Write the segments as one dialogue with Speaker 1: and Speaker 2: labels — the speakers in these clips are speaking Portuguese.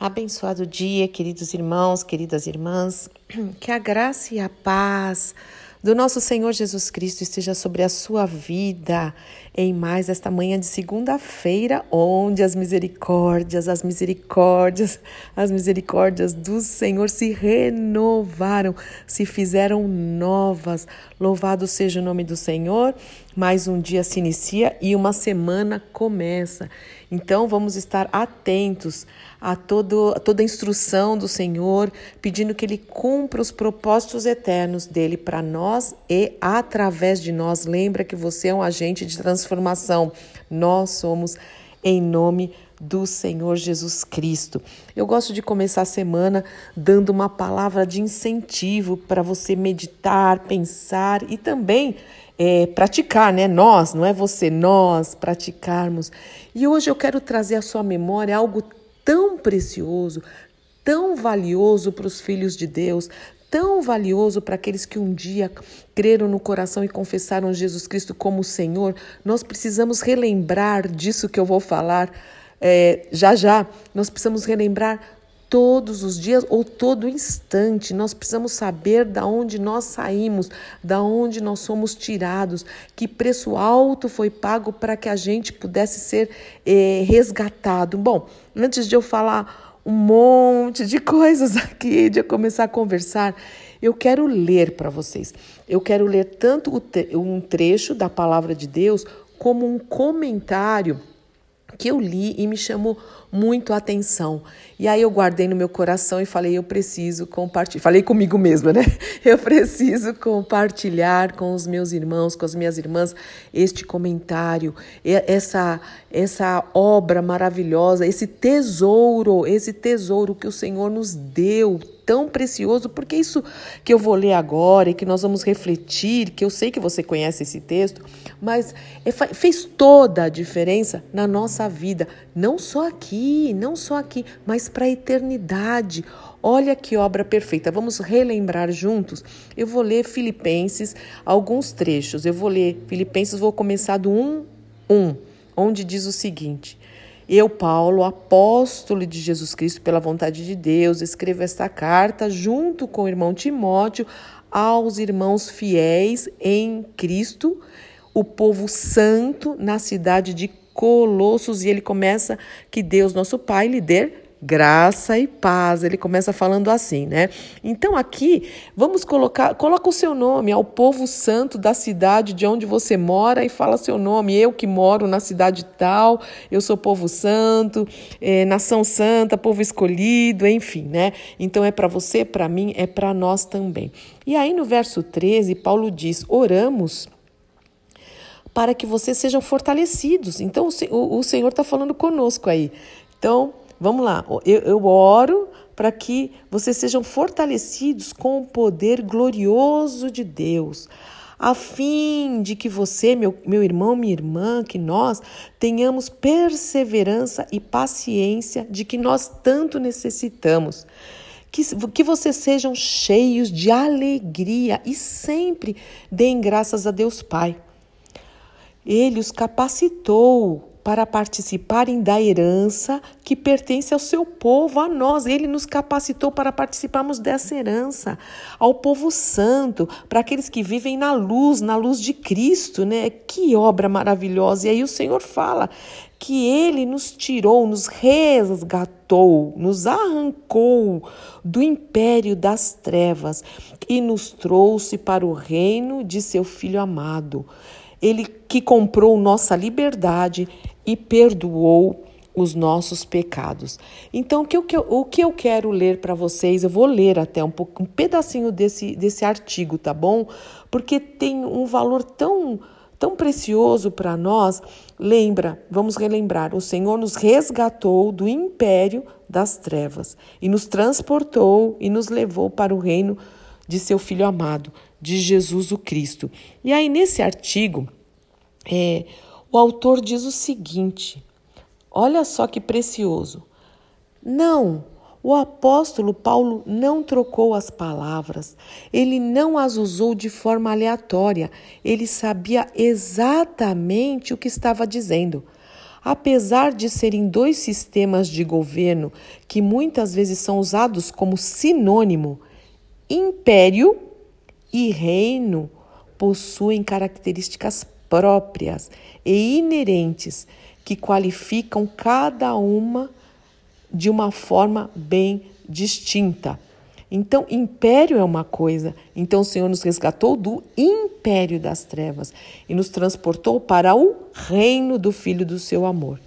Speaker 1: Abençoado dia, queridos irmãos, queridas irmãs. Que a graça e a paz do nosso Senhor Jesus Cristo esteja sobre a sua vida em mais esta manhã de segunda-feira, onde as misericórdias, as misericórdias, as misericórdias do Senhor se renovaram, se fizeram novas. Louvado seja o nome do Senhor. Mais um dia se inicia e uma semana começa. Então vamos estar atentos a, todo, a toda a instrução do Senhor, pedindo que Ele cumpra os propósitos eternos dele para nós e através de nós. Lembra que você é um agente de transformação. Nós somos em nome do Senhor Jesus Cristo. Eu gosto de começar a semana dando uma palavra de incentivo para você meditar, pensar e também é, praticar, né? Nós, não é você, nós praticarmos. E hoje eu quero trazer à sua memória algo tão precioso, tão valioso para os filhos de Deus, tão valioso para aqueles que um dia creram no coração e confessaram Jesus Cristo como Senhor, nós precisamos relembrar disso que eu vou falar é, já já. Nós precisamos relembrar todos os dias ou todo instante. Nós precisamos saber da onde nós saímos, da onde nós somos tirados, que preço alto foi pago para que a gente pudesse ser eh, resgatado. Bom, antes de eu falar um monte de coisas aqui, de eu começar a conversar, eu quero ler para vocês. Eu quero ler tanto um trecho da palavra de Deus como um comentário que eu li e me chamou muito a atenção. E aí eu guardei no meu coração e falei, eu preciso compartilhar. Falei comigo mesma, né? Eu preciso compartilhar com os meus irmãos, com as minhas irmãs, este comentário, essa essa obra maravilhosa, esse tesouro, esse tesouro que o Senhor nos deu tão precioso, porque isso que eu vou ler agora e que nós vamos refletir, que eu sei que você conhece esse texto, mas é fez toda a diferença na nossa vida, não só aqui, não só aqui, mas para a eternidade. Olha que obra perfeita. Vamos relembrar juntos. Eu vou ler Filipenses, alguns trechos. Eu vou ler Filipenses, vou começar do 1, 1, onde diz o seguinte: eu, Paulo, apóstolo de Jesus Cristo pela vontade de Deus, escrevo esta carta junto com o irmão Timóteo aos irmãos fiéis em Cristo, o povo santo na cidade de Colossos, e ele começa que Deus, nosso Pai, lhe dê graça e paz. Ele começa falando assim, né? Então aqui vamos colocar, coloca o seu nome ao povo santo da cidade de onde você mora e fala seu nome. Eu que moro na cidade tal, eu sou povo santo, é, nação santa, povo escolhido, enfim, né? Então é para você, para mim, é para nós também. E aí no verso 13, Paulo diz: oramos para que vocês sejam fortalecidos. Então o, o Senhor está falando conosco aí. Então Vamos lá, eu, eu oro para que vocês sejam fortalecidos com o poder glorioso de Deus, a fim de que você, meu, meu irmão, minha irmã, que nós tenhamos perseverança e paciência de que nós tanto necessitamos. Que, que vocês sejam cheios de alegria e sempre deem graças a Deus Pai. Ele os capacitou para participarem da herança que pertence ao seu povo, a nós. Ele nos capacitou para participarmos dessa herança, ao povo santo, para aqueles que vivem na luz, na luz de Cristo, né? Que obra maravilhosa! E aí o Senhor fala que ele nos tirou, nos resgatou, nos arrancou do império das trevas e nos trouxe para o reino de seu filho amado. Ele que comprou nossa liberdade e perdoou os nossos pecados. Então, o que eu, o que eu quero ler para vocês, eu vou ler até um, pouco, um pedacinho desse, desse artigo, tá bom? Porque tem um valor tão, tão precioso para nós. Lembra, vamos relembrar: o Senhor nos resgatou do império das trevas e nos transportou e nos levou para o reino seu Filho amado, de Jesus o Cristo. E aí, nesse artigo, é o autor diz o seguinte: olha só que precioso. Não, o apóstolo Paulo não trocou as palavras, ele não as usou de forma aleatória, ele sabia exatamente o que estava dizendo. apesar de serem dois sistemas de governo que muitas vezes são usados como sinônimo, império e reino possuem características próprias e inerentes que qualificam cada uma de uma forma bem distinta. Então, império é uma coisa. Então, o Senhor nos resgatou do império das trevas e nos transportou para o reino do Filho do seu amor.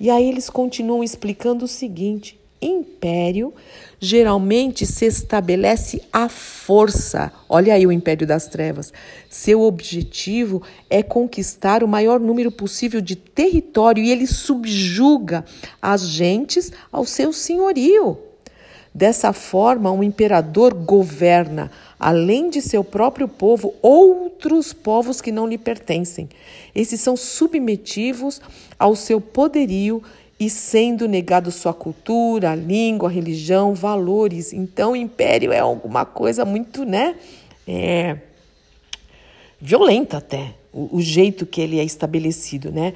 Speaker 1: E aí eles continuam explicando o seguinte: império geralmente se estabelece à força. Olha aí o império das trevas. Seu objetivo é conquistar o maior número possível de território e ele subjuga as gentes ao seu senhorio. Dessa forma, um imperador governa, além de seu próprio povo, outros povos que não lhe pertencem. Esses são submetivos ao seu poderio e sendo negado sua cultura, língua, religião, valores. Então, império é alguma coisa muito, né? É, violenta até, o, o jeito que ele é estabelecido, né?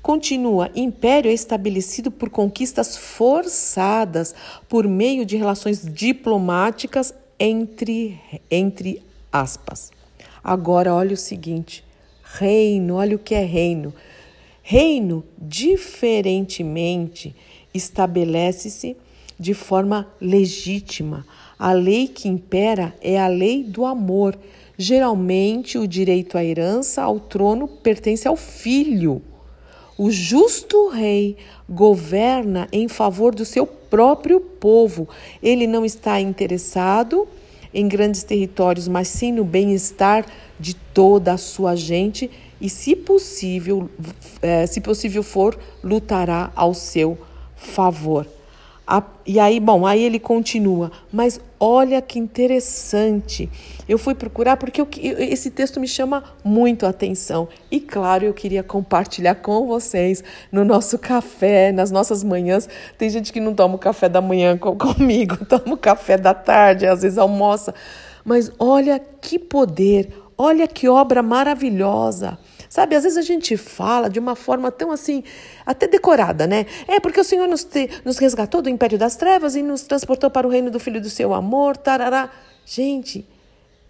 Speaker 1: Continua: império é estabelecido por conquistas forçadas por meio de relações diplomáticas entre, entre aspas. Agora, olha o seguinte: reino, olha o que é reino. Reino, diferentemente, estabelece-se de forma legítima. A lei que impera é a lei do amor. Geralmente, o direito à herança, ao trono, pertence ao filho. O justo rei governa em favor do seu próprio povo. Ele não está interessado em grandes territórios, mas sim no bem-estar de toda a sua gente e, se possível, é, se possível for, lutará ao seu favor. E aí, bom, aí ele continua, mas olha que interessante. Eu fui procurar porque eu, esse texto me chama muito a atenção. E claro, eu queria compartilhar com vocês no nosso café, nas nossas manhãs. Tem gente que não toma o café da manhã com, comigo, toma o café da tarde, às vezes almoça. Mas olha que poder, olha que obra maravilhosa. Sabe, às vezes a gente fala de uma forma tão assim, até decorada, né? É porque o Senhor nos, te, nos resgatou do império das trevas e nos transportou para o reino do Filho do seu amor, tarará. Gente,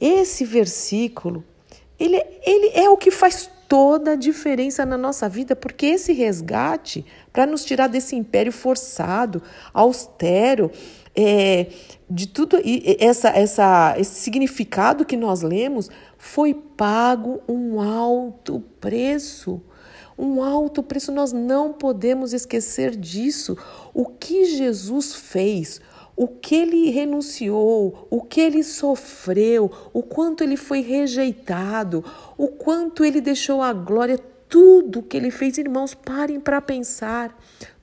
Speaker 1: esse versículo, ele, ele é o que faz toda a diferença na nossa vida, porque esse resgate, para nos tirar desse império forçado, austero, é, de tudo essa, essa, esse significado que nós lemos, foi pago um alto preço. Um alto preço, nós não podemos esquecer disso. O que Jesus fez, o que ele renunciou, o que ele sofreu, o quanto ele foi rejeitado, o quanto ele deixou a glória, tudo que ele fez, irmãos, parem para pensar.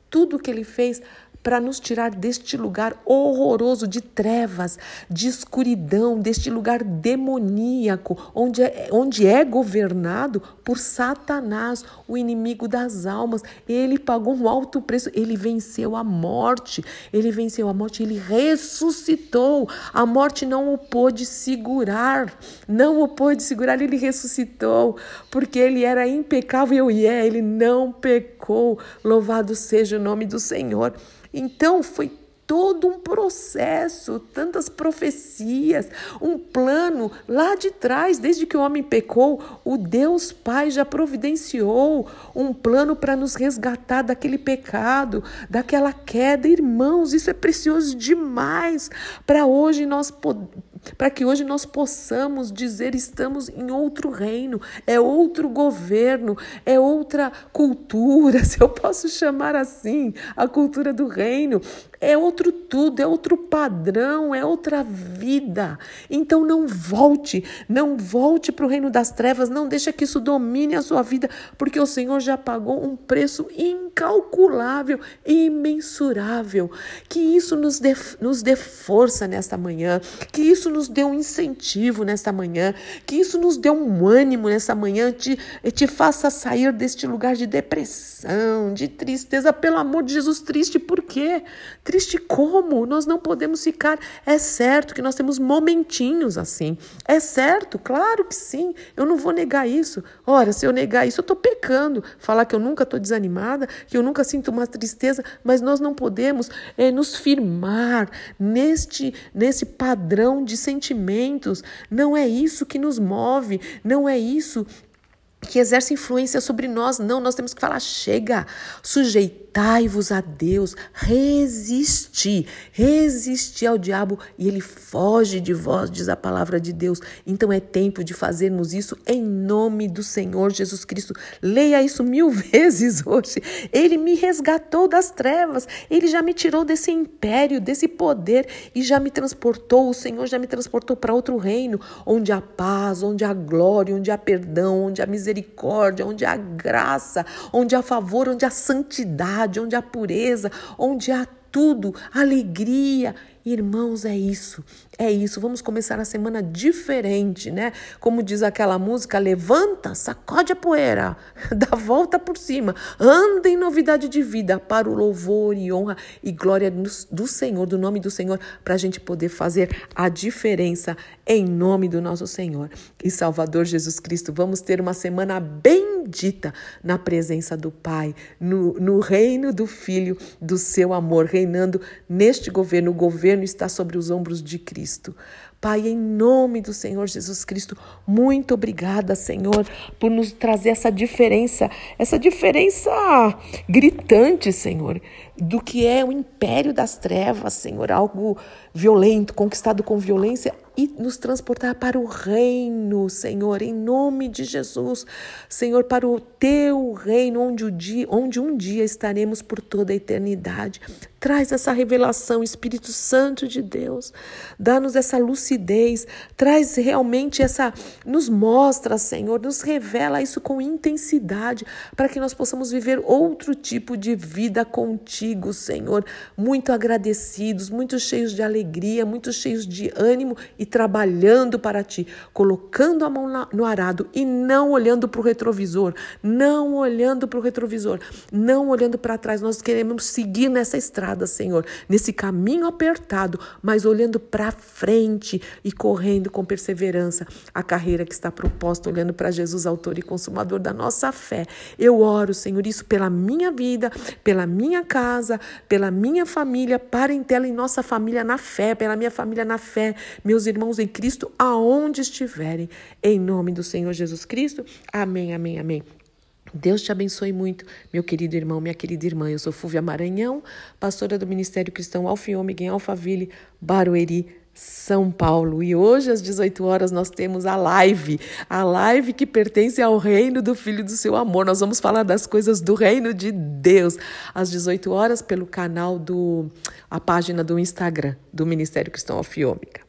Speaker 1: Tudo que ele fez para nos tirar deste lugar horroroso de trevas, de escuridão, deste lugar demoníaco, onde é, onde é governado por Satanás, o inimigo das almas. Ele pagou um alto preço, ele venceu a morte, ele venceu a morte, ele ressuscitou. A morte não o pôde segurar, não o pôde segurar, ele ressuscitou, porque ele era impecável e é, ele não pecou. Louvado seja o nome do Senhor. Então foi todo um processo, tantas profecias, um plano lá de trás, desde que o homem pecou, o Deus Pai já providenciou um plano para nos resgatar daquele pecado, daquela queda. Irmãos, isso é precioso demais para hoje nós para que hoje nós possamos dizer estamos em outro reino, é outro governo, é outra cultura, se eu posso chamar assim, a cultura do reino, é outro tudo, é outro padrão, é outra vida. Então não volte, não volte para o reino das trevas, não deixa que isso domine a sua vida, porque o Senhor já pagou um preço incalculável, imensurável. Que isso nos dê, nos dê força nesta manhã, que isso nos dê um incentivo nesta manhã, que isso nos dê um ânimo nessa manhã, te, te faça sair deste lugar de depressão, de tristeza. Pelo amor de Jesus, triste por quê? Triste como? Nós não podemos ficar. É certo que nós temos momentinhos assim. É certo, claro que sim. Eu não vou negar isso. Ora, se eu negar isso, eu estou pecando. Falar que eu nunca estou desanimada, que eu nunca sinto uma tristeza, mas nós não podemos é, nos firmar neste, nesse padrão de sentimentos. Não é isso que nos move, não é isso que exerce influência sobre nós. Não, nós temos que falar: chega, Sujeitai-vos a Deus, resisti, resisti ao diabo e ele foge de vós, diz a palavra de Deus. Então é tempo de fazermos isso em nome do Senhor Jesus Cristo. Leia isso mil vezes hoje. Ele me resgatou das trevas, ele já me tirou desse império, desse poder e já me transportou. O Senhor já me transportou para outro reino, onde há paz, onde há glória, onde há perdão, onde há misericórdia, onde há graça, onde há favor, onde há santidade onde há pureza, onde há tudo, alegria. Irmãos, é isso, é isso. Vamos começar a semana diferente, né? Como diz aquela música, levanta, sacode a poeira, dá volta por cima, anda em novidade de vida para o louvor e honra e glória do Senhor, do nome do Senhor, para a gente poder fazer a diferença em nome do nosso Senhor e Salvador Jesus Cristo. Vamos ter uma semana bendita na presença do Pai, no, no reino do Filho, do seu amor, reinando neste governo, o governo governo está sobre os ombros de Cristo. Pai, em nome do Senhor Jesus Cristo, muito obrigada, Senhor, por nos trazer essa diferença, essa diferença gritante, Senhor, do que é o império das trevas, Senhor, algo violento, conquistado com violência, e nos transportar para o reino, Senhor, em nome de Jesus. Senhor, para o teu reino, onde, o dia, onde um dia estaremos por toda a eternidade. Traz essa revelação, Espírito Santo de Deus. Dá-nos essa lucidez. Traz realmente essa. Nos mostra, Senhor, nos revela isso com intensidade, para que nós possamos viver outro tipo de vida contigo, Senhor. Muito agradecidos, muito cheios de alegria, muito cheios de ânimo e trabalhando para ti, colocando a mão no arado e não olhando para o retrovisor, não olhando para o retrovisor, não olhando para trás. Nós queremos seguir nessa estrada, Senhor, nesse caminho apertado, mas olhando para frente e correndo com perseverança a carreira que está proposta, olhando para Jesus, autor e consumador da nossa fé. Eu oro, Senhor, isso pela minha vida, pela minha casa, pela minha família, parentela e nossa família na fé, pela minha família na fé, meus irmãos em Cristo, aonde estiverem, em nome do Senhor Jesus Cristo. Amém, amém, amém. Deus te abençoe muito, meu querido irmão, minha querida irmã. Eu sou Fúvia Maranhão, pastora do Ministério Cristão Alfiômega em Alphaville, Barueri, São Paulo. E hoje, às 18 horas, nós temos a live, a live que pertence ao reino do Filho do seu amor. Nós vamos falar das coisas do reino de Deus, às 18 horas, pelo canal do, a página do Instagram do Ministério Cristão Alfiômega.